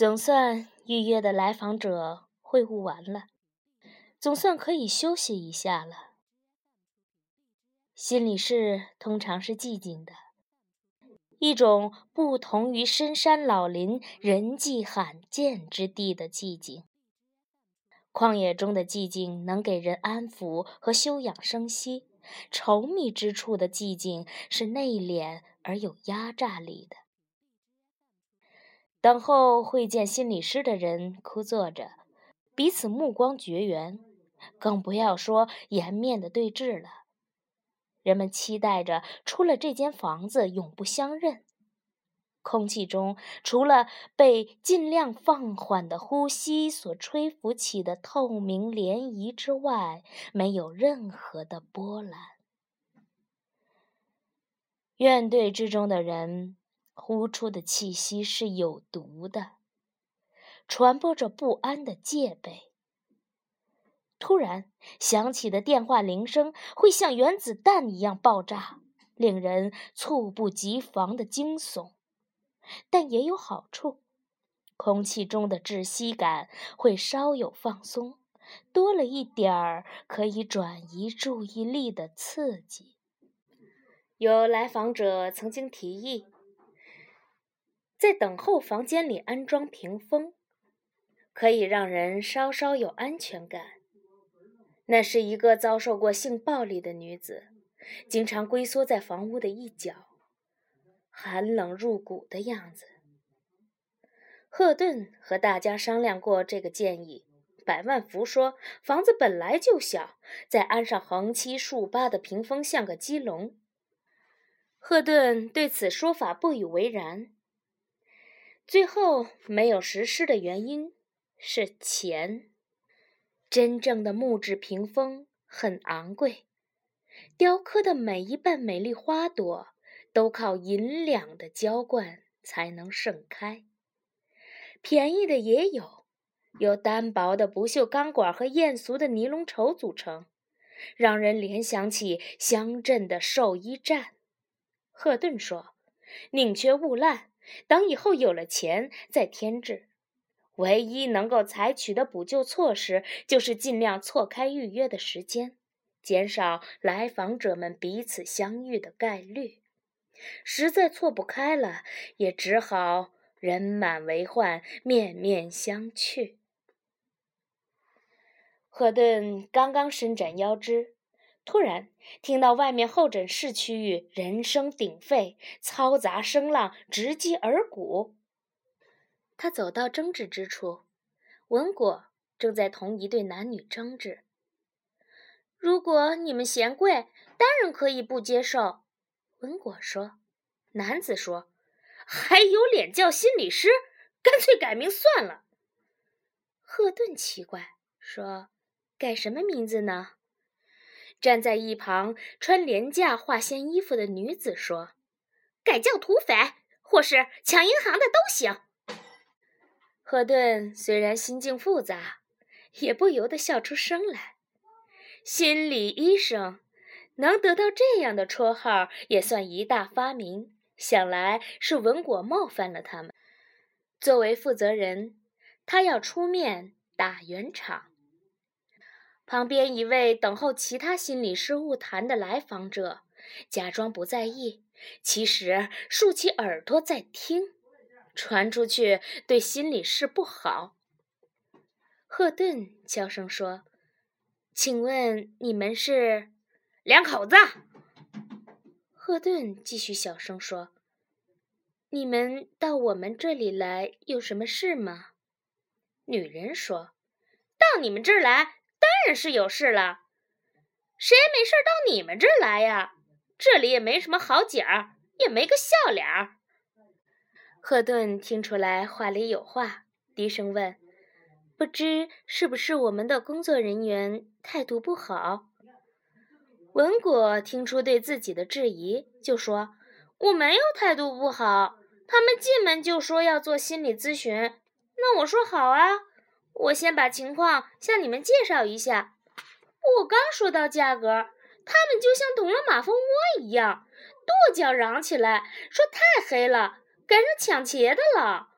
总算预约的来访者会晤完了，总算可以休息一下了。心理室通常是寂静的，一种不同于深山老林、人迹罕见之地的寂静。旷野中的寂静能给人安抚和休养生息，稠密之处的寂静是内敛而有压榨力的。等候会见心理师的人枯坐着，彼此目光绝缘，更不要说颜面的对峙了。人们期待着出了这间房子永不相认。空气中除了被尽量放缓的呼吸所吹拂起的透明涟漪之外，没有任何的波澜。院队之中的人。呼出的气息是有毒的，传播着不安的戒备。突然响起的电话铃声会像原子弹一样爆炸，令人猝不及防的惊悚。但也有好处，空气中的窒息感会稍有放松，多了一点儿可以转移注意力的刺激。有来访者曾经提议。在等候房间里安装屏风，可以让人稍稍有安全感。那是一个遭受过性暴力的女子，经常龟缩在房屋的一角，寒冷入骨的样子。赫顿和大家商量过这个建议，百万福说房子本来就小，再安上横七竖八的屏风像个鸡笼。赫顿对此说法不以为然。最后没有实施的原因是钱。真正的木质屏风很昂贵，雕刻的每一瓣美丽花朵都靠银两的浇灌才能盛开。便宜的也有，由单薄的不锈钢管和艳俗的尼龙绸组成，让人联想起乡镇的兽医站。赫顿说：“宁缺毋滥。”等以后有了钱再添置，唯一能够采取的补救措施就是尽量错开预约的时间，减少来访者们彼此相遇的概率。实在错不开了，也只好人满为患，面面相觑。赫顿刚刚伸展腰肢。突然听到外面候诊室区域人声鼎沸，嘈杂声浪直击耳骨。他走到争执之处，文果正在同一对男女争执。如果你们嫌贵，当然可以不接受。文果说。男子说：“还有脸叫心理师？干脆改名算了。”赫顿奇怪说：“改什么名字呢？”站在一旁穿廉价化纤衣服的女子说：“改叫土匪，或是抢银行的都行。”赫顿虽然心境复杂，也不由得笑出声来。心理医生能得到这样的绰号，也算一大发明。想来是文果冒犯了他们。作为负责人，他要出面打圆场。旁边一位等候其他心理师晤谈的来访者，假装不在意，其实竖起耳朵在听，传出去对心理师不好。赫顿悄声说：“请问你们是两口子？”赫顿继续小声说：“你们到我们这里来有什么事吗？”女人说：“到你们这儿来。”当然是有事了，谁没事到你们这儿来呀？这里也没什么好景儿，也没个笑脸儿。赫顿听出来话里有话，低声问：“不知是不是我们的工作人员态度不好？”文果听出对自己的质疑，就说：“我没有态度不好，他们进门就说要做心理咨询，那我说好啊。”我先把情况向你们介绍一下。我刚说到价格，他们就像捅了马蜂窝一样，跺脚嚷起来，说太黑了，赶上抢劫的了。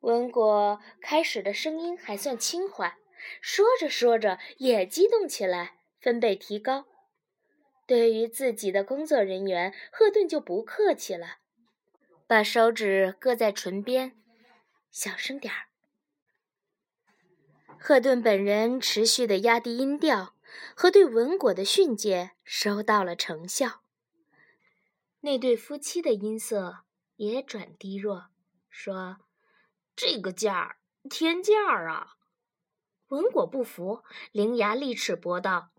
文果开始的声音还算轻缓，说着说着也激动起来，分贝提高。对于自己的工作人员，赫顿就不客气了，把手指搁在唇边，小声点儿。赫顿本人持续的压低音调，和对文果的训诫收到了成效。那对夫妻的音色也转低弱，说：“这个价儿，天价儿啊！”文果不服，伶牙俐齿驳道。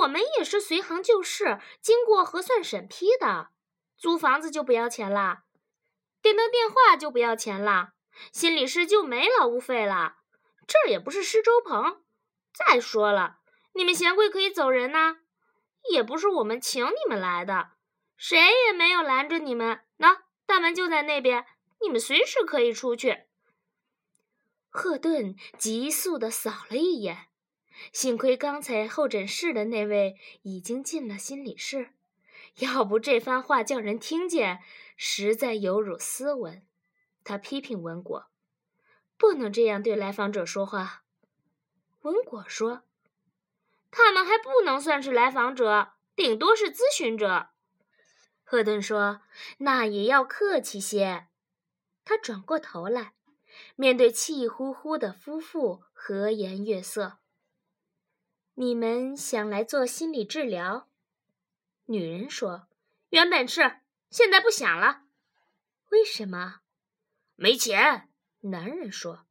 我们也是随行就市，经过核算审批的。租房子就不要钱啦，电灯电话就不要钱啦，心理师就没劳务费了。这儿也不是施粥棚。再说了，你们嫌贵可以走人呐，也不是我们请你们来的，谁也没有拦着你们。那大门就在那边，你们随时可以出去。赫顿急速地扫了一眼。幸亏刚才候诊室的那位已经进了心理室，要不这番话叫人听见，实在有辱斯文。他批评文果：“不能这样对来访者说话。”文果说：“他们还不能算是来访者，顶多是咨询者。”赫顿说：“那也要客气些。”他转过头来，面对气呼呼的夫妇，和颜悦色。你们想来做心理治疗？女人说：“原本是，现在不想了。”为什么？没钱。男人说：“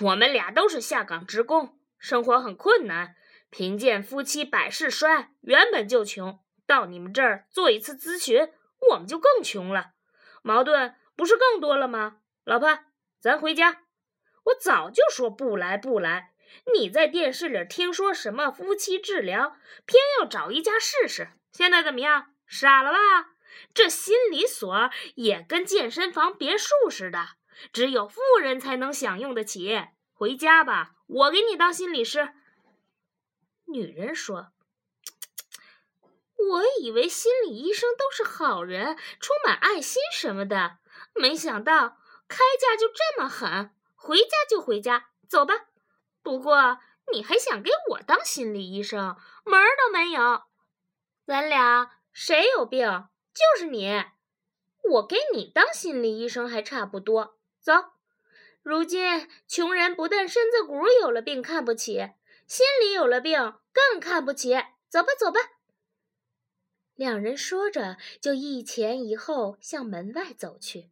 我们俩都是下岗职工，生活很困难。贫贱夫妻百事衰，原本就穷，到你们这儿做一次咨询，我们就更穷了，矛盾不是更多了吗？老婆，咱回家。我早就说不来，不来。”你在电视里听说什么夫妻治疗，偏要找一家试试。现在怎么样？傻了吧？这心理所也跟健身房别墅似的，只有富人才能享用得起。回家吧，我给你当心理师。女人说：“我以为心理医生都是好人，充满爱心什么的，没想到开价就这么狠。回家就回家，走吧。”不过，你还想给我当心理医生，门儿都没有。咱俩谁有病？就是你。我给你当心理医生还差不多。走，如今穷人不但身子骨有了病看不起，心里有了病更看不起。走吧，走吧。两人说着，就一前一后向门外走去。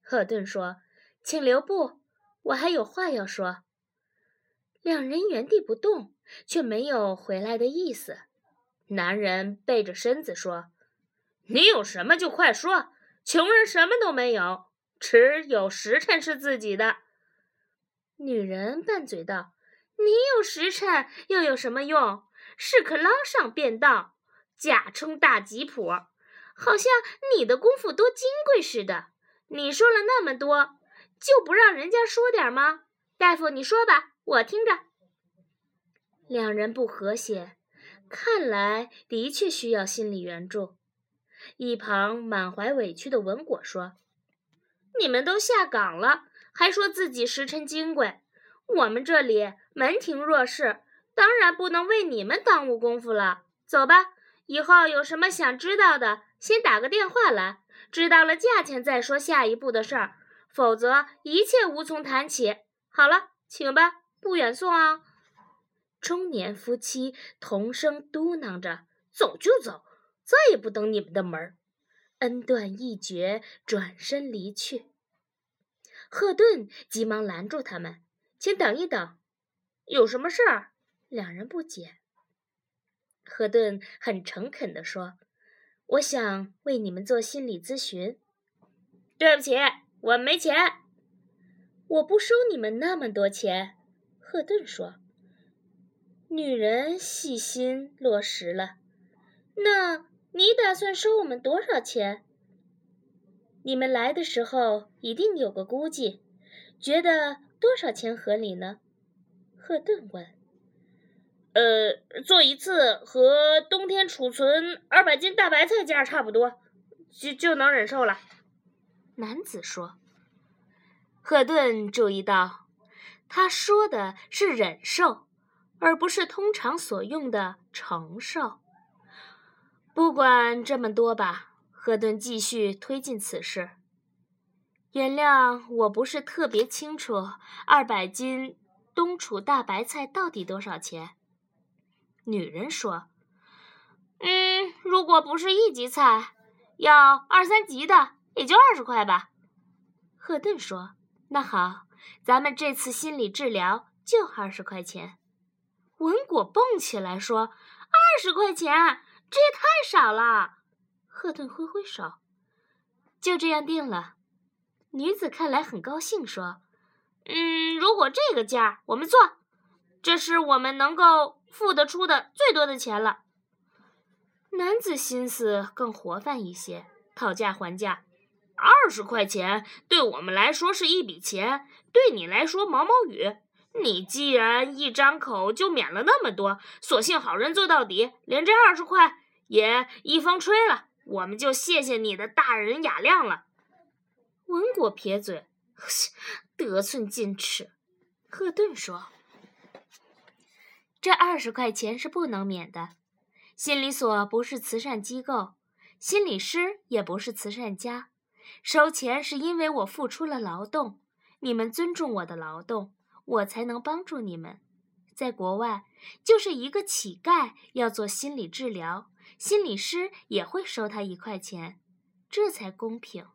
赫顿说：“请留步，我还有话要说。”两人原地不动，却没有回来的意思。男人背着身子说：“你有什么就快说，穷人什么都没有，只有时辰是自己的。”女人拌嘴道：“你有时辰又有什么用？是可捞上便当，假充大吉普，好像你的功夫多金贵似的。你说了那么多，就不让人家说点吗？大夫，你说吧。”我听着，两人不和谐，看来的确需要心理援助。一旁满怀委屈的文果说：“你们都下岗了，还说自己时辰金贵，我们这里门庭若市，当然不能为你们耽误功夫了。走吧，以后有什么想知道的，先打个电话来，知道了价钱再说下一步的事儿，否则一切无从谈起。好了，请吧。”不远送啊！中年夫妻同声嘟囔着：“走就走，再也不登你们的门儿。”恩断义绝，转身离去。赫顿急忙拦住他们：“请等一等，有什么事儿？”两人不解。赫顿很诚恳地说：“我想为你们做心理咨询。”对不起，我没钱。我不收你们那么多钱。赫顿说：“女人细心落实了。那你打算收我们多少钱？你们来的时候一定有个估计，觉得多少钱合理呢？”赫顿问。“呃，做一次和冬天储存二百斤大白菜价差不多，就就能忍受了。”男子说。赫顿注意到，他说的是忍受，而不是通常所用的承受。不管这么多吧，赫顿继续推进此事。原谅我不是特别清楚，二百斤冬储大白菜到底多少钱？女人说：“嗯，如果不是一级菜，要二三级的，也就二十块吧。”赫顿说：“那好，咱们这次心理治疗就二十块钱。”文果蹦起来说：“二十块钱，这也太少了。”赫顿挥挥手：“就这样定了。”女子看来很高兴，说：“嗯，如果这个价我们做，这是我们能够付得出的最多的钱了。”男子心思更活泛一些，讨价还价：“二十块钱对我们来说是一笔钱，对你来说毛毛雨。你既然一张口就免了那么多，索性好人做到底，连这二十块也一风吹了，我们就谢谢你的大人雅量了。”文果撇嘴，得寸进尺。赫顿说：“这二十块钱是不能免的。心理所不是慈善机构，心理师也不是慈善家。收钱是因为我付出了劳动，你们尊重我的劳动，我才能帮助你们。在国外，就是一个乞丐要做心理治疗，心理师也会收他一块钱，这才公平。”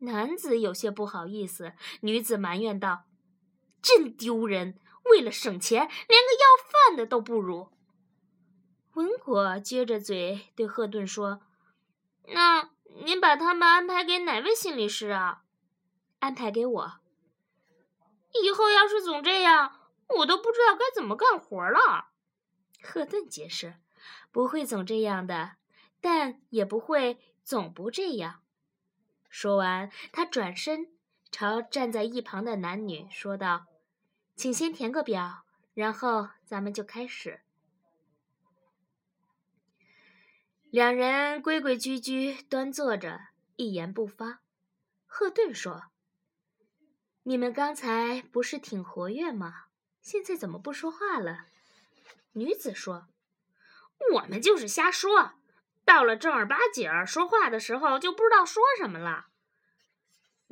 男子有些不好意思，女子埋怨道：“真丢人！为了省钱，连个要饭的都不如。”文果撅着嘴对赫顿说：“那您把他们安排给哪位心理师啊？安排给我。以后要是总这样，我都不知道该怎么干活了。”赫顿解释：“不会总这样的，但也不会总不这样。”说完，他转身朝站在一旁的男女说道：“请先填个表，然后咱们就开始。”两人规规矩矩端坐着，一言不发。赫顿说：“你们刚才不是挺活跃吗？现在怎么不说话了？”女子说：“我们就是瞎说。”到了正儿八经说话的时候，就不知道说什么了。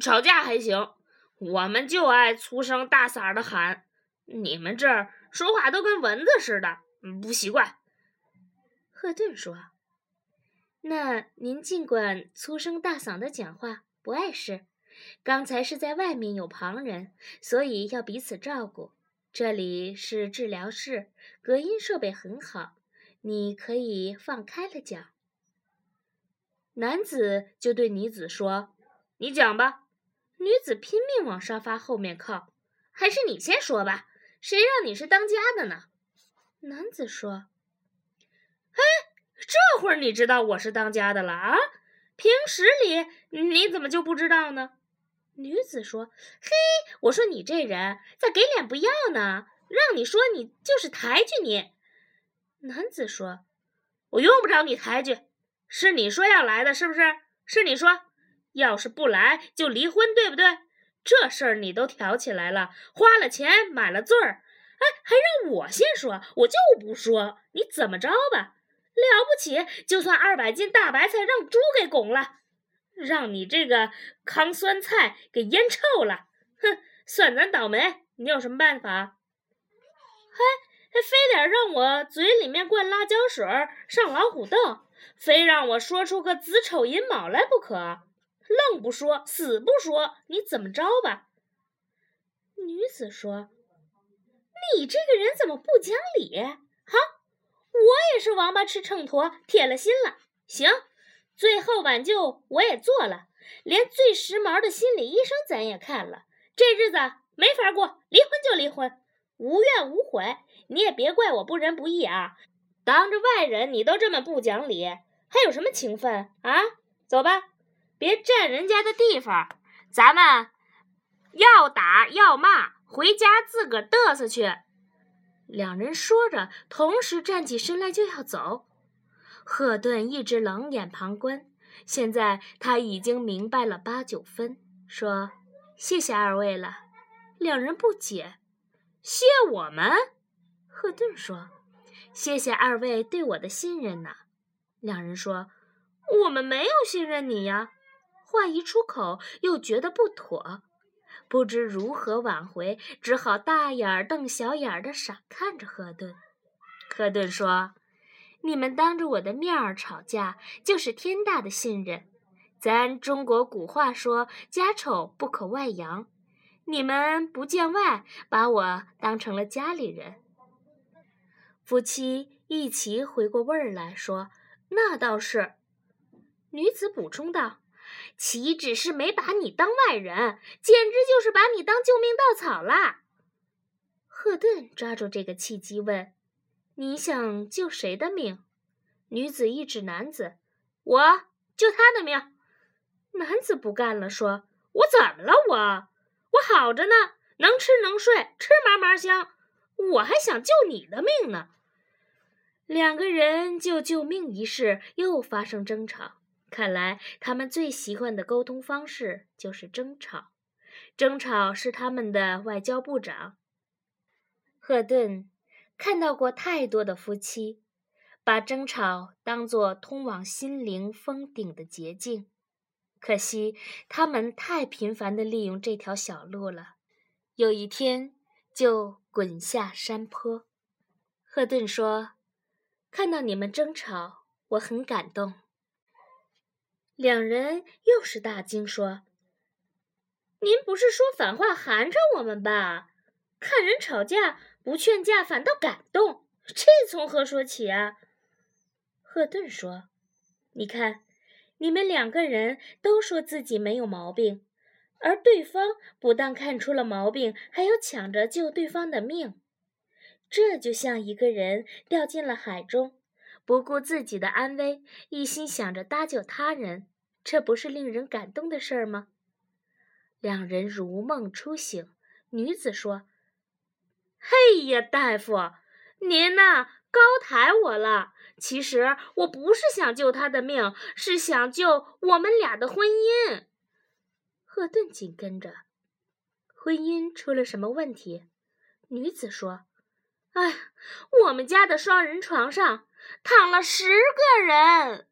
吵架还行，我们就爱粗声大嗓的喊。你们这儿说话都跟蚊子似的，不习惯。赫顿说：“那您尽管粗声大嗓的讲话，不碍事。刚才是在外面有旁人，所以要彼此照顾。这里是治疗室，隔音设备很好，你可以放开了讲。”男子就对女子说：“你讲吧。”女子拼命往沙发后面靠。“还是你先说吧，谁让你是当家的呢？”男子说。“哎，这会儿你知道我是当家的了啊？平时里你怎么就不知道呢？”女子说。“嘿，我说你这人咋给脸不要呢？让你说你就是抬举你。”男子说。“我用不着你抬举。”是你说要来的，是不是？是你说，要是不来就离婚，对不对？这事儿你都挑起来了，花了钱买了罪儿，哎，还让我先说，我就不说，你怎么着吧？了不起，就算二百斤大白菜让猪给拱了，让你这个糠酸菜给腌臭了，哼，算咱倒霉，你有什么办法？还还非得让我嘴里面灌辣椒水上老虎凳？非让我说出个子丑寅卯来不可，愣不说，死不说，你怎么着吧？女子说：“你这个人怎么不讲理？好，我也是王八吃秤砣，铁了心了。行，最后挽救我也做了，连最时髦的心理医生咱也看了。这日子没法过，离婚就离婚，无怨无悔。你也别怪我不仁不义啊。”当着外人，你都这么不讲理，还有什么情分啊？走吧，别占人家的地方。咱们要打要骂，回家自个儿嘚瑟去。两人说着，同时站起身来就要走。赫顿一直冷眼旁观，现在他已经明白了八九分，说：“谢谢二位了。两人不解：“谢我们？”赫顿说：“谢谢二位对我的信任呢。”两人说：“我们没有信任你呀。”话一出口，又觉得不妥，不知如何挽回，只好大眼瞪小眼的傻看着赫顿。赫顿说：“你们当着我的面儿吵架，就是天大的信任。咱中国古话说，家丑不可外扬。你们不见外，把我当成了家里人。”夫妻一齐回过味儿来说：“那倒是。”女子补充道。岂止是没把你当外人，简直就是把你当救命稻草啦！赫顿抓住这个契机问：“你想救谁的命？”女子一指男子：“我救他的命。”男子不干了，说：“我怎么了？我我好着呢，能吃能睡，吃嘛嘛香，我还想救你的命呢。”两个人就救命一事又发生争吵。看来他们最习惯的沟通方式就是争吵，争吵是他们的外交部长。赫顿看到过太多的夫妻，把争吵当作通往心灵峰顶的捷径，可惜他们太频繁地利用这条小路了，有一天就滚下山坡。赫顿说：“看到你们争吵，我很感动。”两人又是大惊，说：“您不是说反话寒碜我们吧？看人吵架不劝架，反倒感动，这从何说起啊？”赫顿说：“你看，你们两个人都说自己没有毛病，而对方不但看出了毛病，还要抢着救对方的命，这就像一个人掉进了海中。”不顾自己的安危，一心想着搭救他人，这不是令人感动的事儿吗？两人如梦初醒。女子说：“嘿呀，大夫，您呐高抬我了。其实我不是想救他的命，是想救我们俩的婚姻。”赫顿紧跟着：“婚姻出了什么问题？”女子说：“哎，我们家的双人床上。”躺了十个人。